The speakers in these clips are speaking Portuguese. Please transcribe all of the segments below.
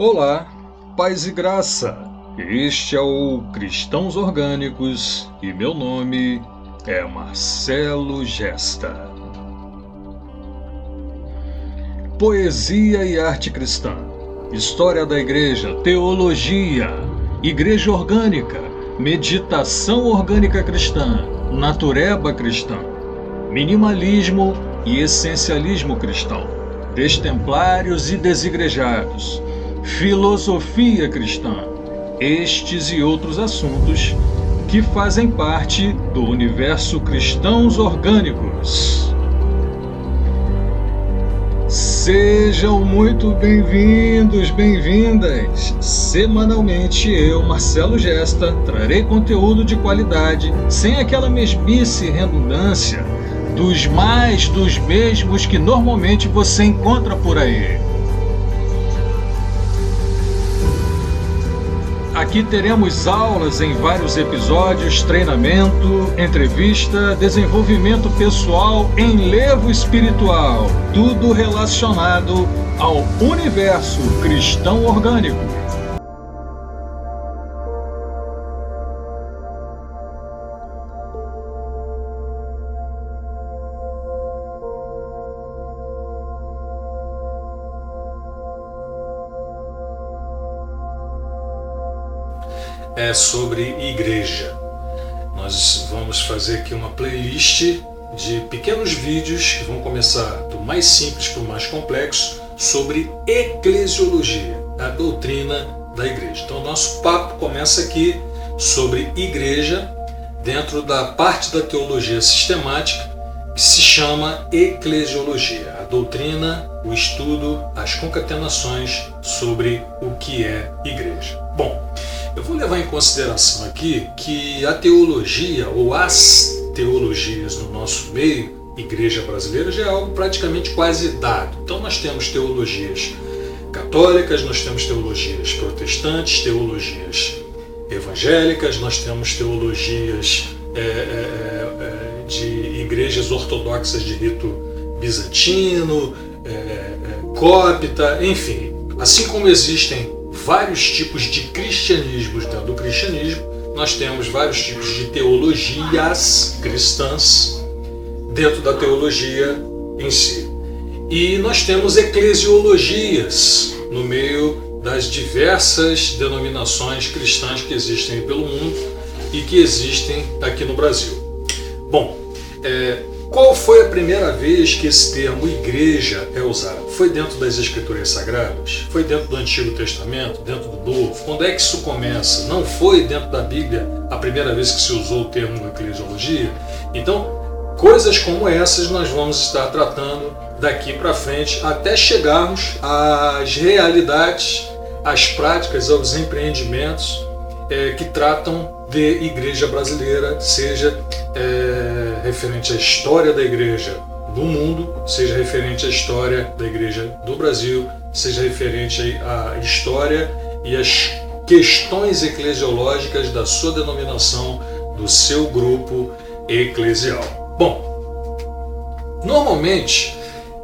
Olá, paz e graça. Este é o Cristãos Orgânicos e meu nome é Marcelo Gesta. Poesia e arte cristã, história da igreja, teologia, igreja orgânica, meditação orgânica cristã, natureba cristã, minimalismo e essencialismo cristão, destemplários e desigrejados filosofia cristã, estes e outros assuntos que fazem parte do universo cristãos orgânicos. Sejam muito bem-vindos, bem-vindas! Semanalmente eu, Marcelo Gesta, trarei conteúdo de qualidade, sem aquela mesmice e redundância dos mais dos mesmos que normalmente você encontra por aí. Aqui teremos aulas em vários episódios, treinamento, entrevista, desenvolvimento pessoal, enlevo espiritual, tudo relacionado ao universo cristão orgânico. É sobre igreja. Nós vamos fazer aqui uma playlist de pequenos vídeos que vão começar do mais simples para o mais complexo sobre eclesiologia, a doutrina da igreja. Então, nosso papo começa aqui sobre igreja dentro da parte da teologia sistemática que se chama eclesiologia, a doutrina, o estudo, as concatenações sobre o que é igreja. Bom, eu vou levar em consideração aqui que a teologia ou as teologias no nosso meio, igreja brasileira, já é algo praticamente quase dado. Então nós temos teologias católicas, nós temos teologias protestantes, teologias evangélicas, nós temos teologias é, é, é, de igrejas ortodoxas de rito bizantino, é, é, cópita, enfim. Assim como existem vários tipos de cristianismos dentro do cristianismo, nós temos vários tipos de teologias cristãs dentro da teologia em si. E nós temos eclesiologias no meio das diversas denominações cristãs que existem pelo mundo e que existem aqui no Brasil. Bom, é, qual foi a primeira vez que esse termo igreja é usado? Foi dentro das Escrituras Sagradas? Foi dentro do Antigo Testamento? Dentro do Novo? Quando é que isso começa? Não foi dentro da Bíblia a primeira vez que se usou o termo eclesiologia? Então, coisas como essas nós vamos estar tratando daqui para frente até chegarmos às realidades, às práticas, aos empreendimentos é, que tratam de igreja brasileira, seja é, referente à história da igreja do mundo, seja referente à história da igreja do Brasil, seja referente à história e às questões eclesiológicas da sua denominação, do seu grupo eclesial. Bom, normalmente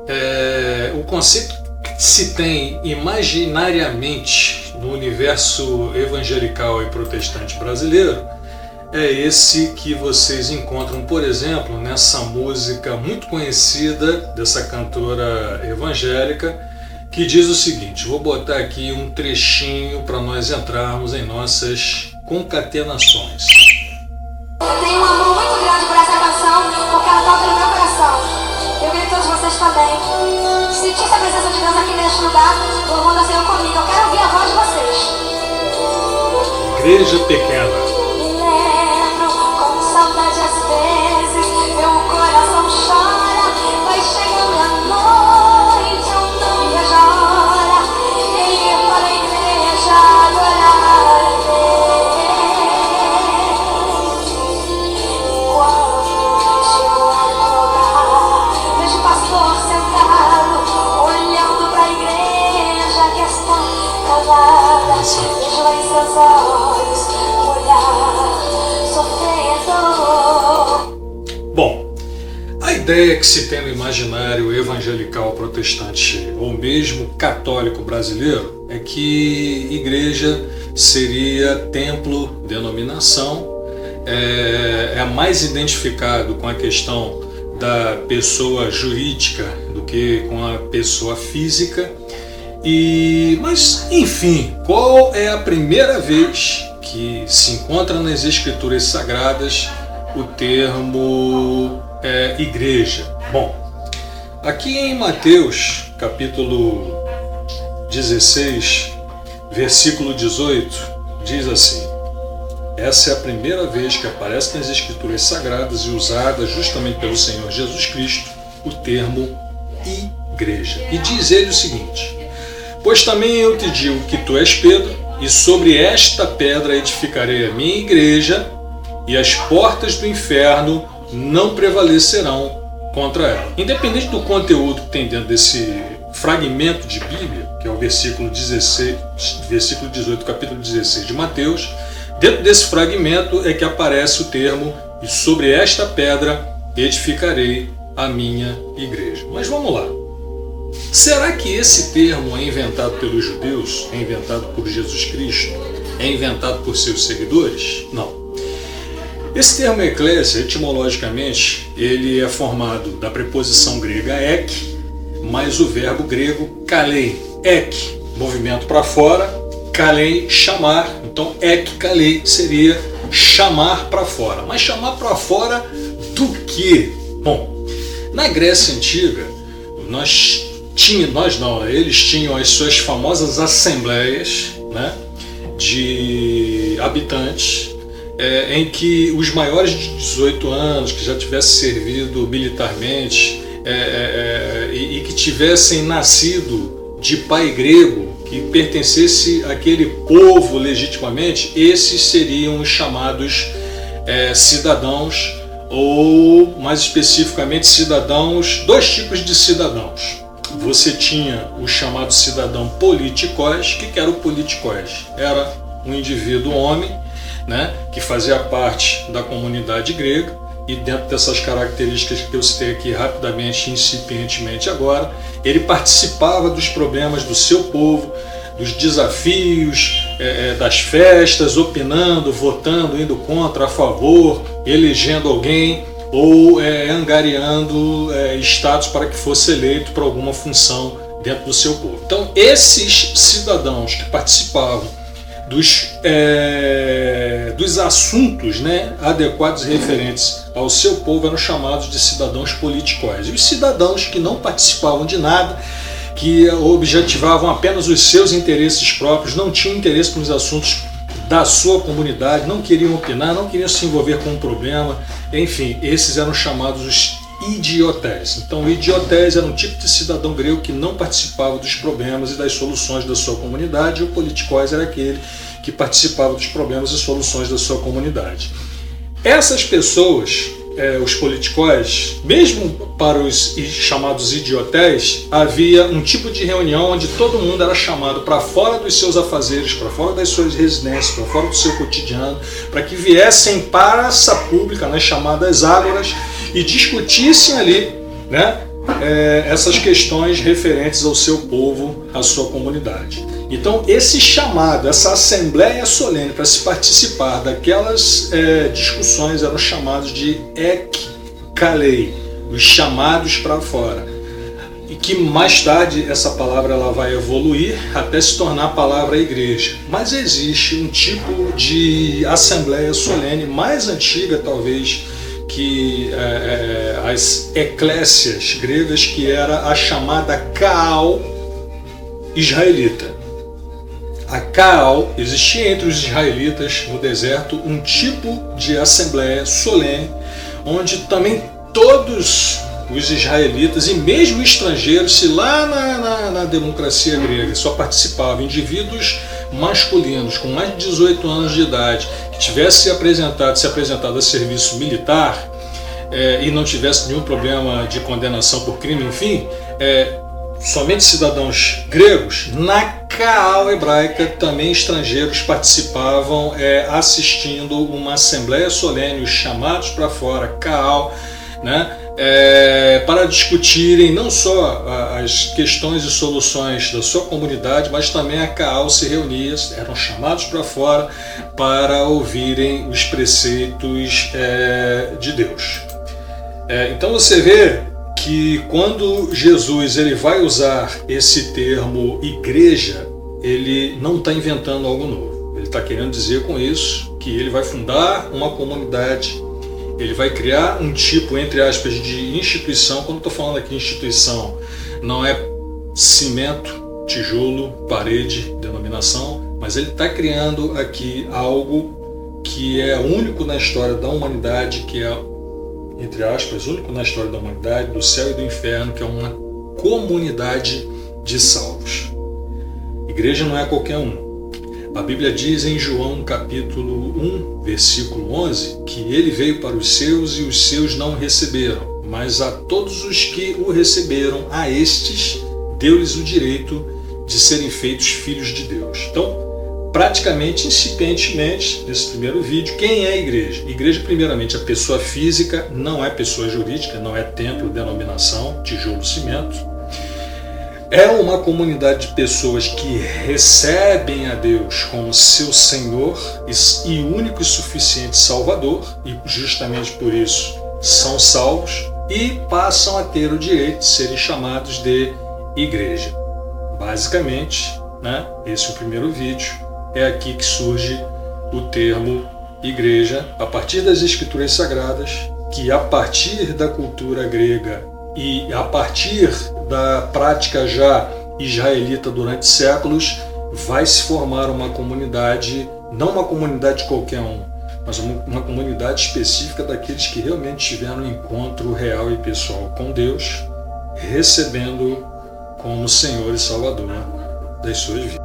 é, o conceito se tem imaginariamente no universo evangelical e protestante brasileiro é esse que vocês encontram, por exemplo, nessa música muito conhecida dessa cantora evangélica, que diz o seguinte: vou botar aqui um trechinho para nós entrarmos em nossas concatenações. Eu tenho um amor muito grande por essa canção, porque ela toca no meu coração. Eu queria que todos vocês também sentissem a presença de Deus aqui neste lugar, louvando a Senhor comigo. Eu quero ouvir a voz de vocês. Igreja pequena. Ideia que se tem no imaginário evangelical protestante ou mesmo católico brasileiro é que igreja seria templo, denominação, é, é mais identificado com a questão da pessoa jurídica do que com a pessoa física. E, mas, enfim, qual é a primeira vez que se encontra nas escrituras sagradas o termo é, igreja? Bom, aqui em Mateus, capítulo 16, versículo 18, diz assim: essa é a primeira vez que aparece nas Escrituras Sagradas e usada justamente pelo Senhor Jesus Cristo o termo igreja. E diz ele o seguinte: Pois também eu te digo que tu és Pedro, e sobre esta pedra edificarei a minha igreja, e as portas do inferno não prevalecerão contra ela. Independente do conteúdo que tem dentro desse fragmento de Bíblia, que é o versículo 16, versículo 18, capítulo 16 de Mateus, Dentro desse fragmento é que aparece o termo e sobre esta pedra edificarei a minha igreja. Mas vamos lá. Será que esse termo é inventado pelos judeus? É inventado por Jesus Cristo? É inventado por seus seguidores? Não. Esse termo eclésia, etimologicamente, ele é formado da preposição grega ek, mais o verbo grego kalei. Ek, movimento para fora, kalei, chamar. Então, ek kalei seria chamar para fora. Mas chamar para fora do que? Bom, na Grécia Antiga, nós tinha, nós não, eles tinham as suas famosas assembleias né, de habitantes, é, em que os maiores de 18 anos, que já tivessem servido militarmente é, é, é e, e que tivessem nascido de pai grego, que pertencesse àquele povo legitimamente, esses seriam os chamados é, cidadãos, ou mais especificamente cidadãos, dois tipos de cidadãos. Você tinha o chamado cidadão politicós, que era o politicós? Era um indivíduo homem, né, que fazia parte da comunidade grega, e dentro dessas características que eu citei aqui rapidamente, incipientemente agora, ele participava dos problemas do seu povo, dos desafios, é, é, das festas, opinando, votando, indo contra, a favor, elegendo alguém ou é, angariando é, status para que fosse eleito para alguma função dentro do seu povo. Então, esses cidadãos que participavam dos, é, dos assuntos né, adequados e referentes ao seu povo eram chamados de cidadãos politicóis. E os cidadãos que não participavam de nada, que objetivavam apenas os seus interesses próprios, não tinham interesse nos assuntos da sua comunidade, não queriam opinar, não queriam se envolver com o um problema, enfim, esses eram chamados os idiotés. Então, o idiotés era um tipo de cidadão grego que não participava dos problemas e das soluções da sua comunidade, e o politicós era aquele que participava dos problemas e soluções da sua comunidade. Essas pessoas, é, os politicós, mesmo para os chamados idiotés, havia um tipo de reunião onde todo mundo era chamado para fora dos seus afazeres, para fora das suas residências, para fora do seu cotidiano, para que viessem para essa pública, nas chamadas ágoras, e discutissem ali né, é, essas questões referentes ao seu povo, à sua comunidade. Então, esse chamado, essa assembleia solene para se participar daquelas é, discussões eram chamados de ek kalei, os chamados para fora. E que mais tarde essa palavra ela vai evoluir até se tornar a palavra igreja. Mas existe um tipo de assembleia solene mais antiga, talvez, que é, é, as eclésias gregas, que era a chamada Kaal israelita. A Kaal existia entre os israelitas no deserto um tipo de assembleia solene, onde também todos os israelitas e mesmo estrangeiros, se lá na, na, na democracia grega só participavam indivíduos masculinos com mais de 18 anos de idade que tivesse se apresentado, se apresentado a serviço militar é, e não tivesse nenhum problema de condenação por crime, enfim, é, somente cidadãos gregos, na Caal hebraica também estrangeiros participavam é, assistindo uma assembleia solene, os chamados para fora, Caal, né? É, para discutirem não só as questões e soluções da sua comunidade, mas também a CAAL se reunia, eram chamados para fora para ouvirem os preceitos é, de Deus. É, então você vê que quando Jesus ele vai usar esse termo igreja, ele não está inventando algo novo. Ele está querendo dizer com isso que ele vai fundar uma comunidade ele vai criar um tipo, entre aspas, de instituição. Quando estou falando aqui instituição, não é cimento, tijolo, parede, denominação, mas ele está criando aqui algo que é único na história da humanidade, que é, entre aspas, único na história da humanidade, do céu e do inferno, que é uma comunidade de salvos. Igreja não é qualquer um. A Bíblia diz em João capítulo 1, versículo 11, que ele veio para os seus e os seus não receberam, mas a todos os que o receberam, a estes deu-lhes o direito de serem feitos filhos de Deus. Então, praticamente, incipientemente, nesse primeiro vídeo, quem é a igreja? Igreja, primeiramente, a pessoa física, não é pessoa jurídica, não é templo, denominação, tijolo, cimento é uma comunidade de pessoas que recebem a Deus como seu Senhor e único e suficiente Salvador, e justamente por isso são salvos e passam a ter o direito de serem chamados de igreja. Basicamente, né, esse é o primeiro vídeo, é aqui que surge o termo igreja, a partir das escrituras sagradas, que a partir da cultura grega e a partir da prática já israelita durante séculos, vai se formar uma comunidade, não uma comunidade qualquer um, mas uma comunidade específica daqueles que realmente tiveram um encontro real e pessoal com Deus, recebendo como Senhor e Salvador das suas vidas.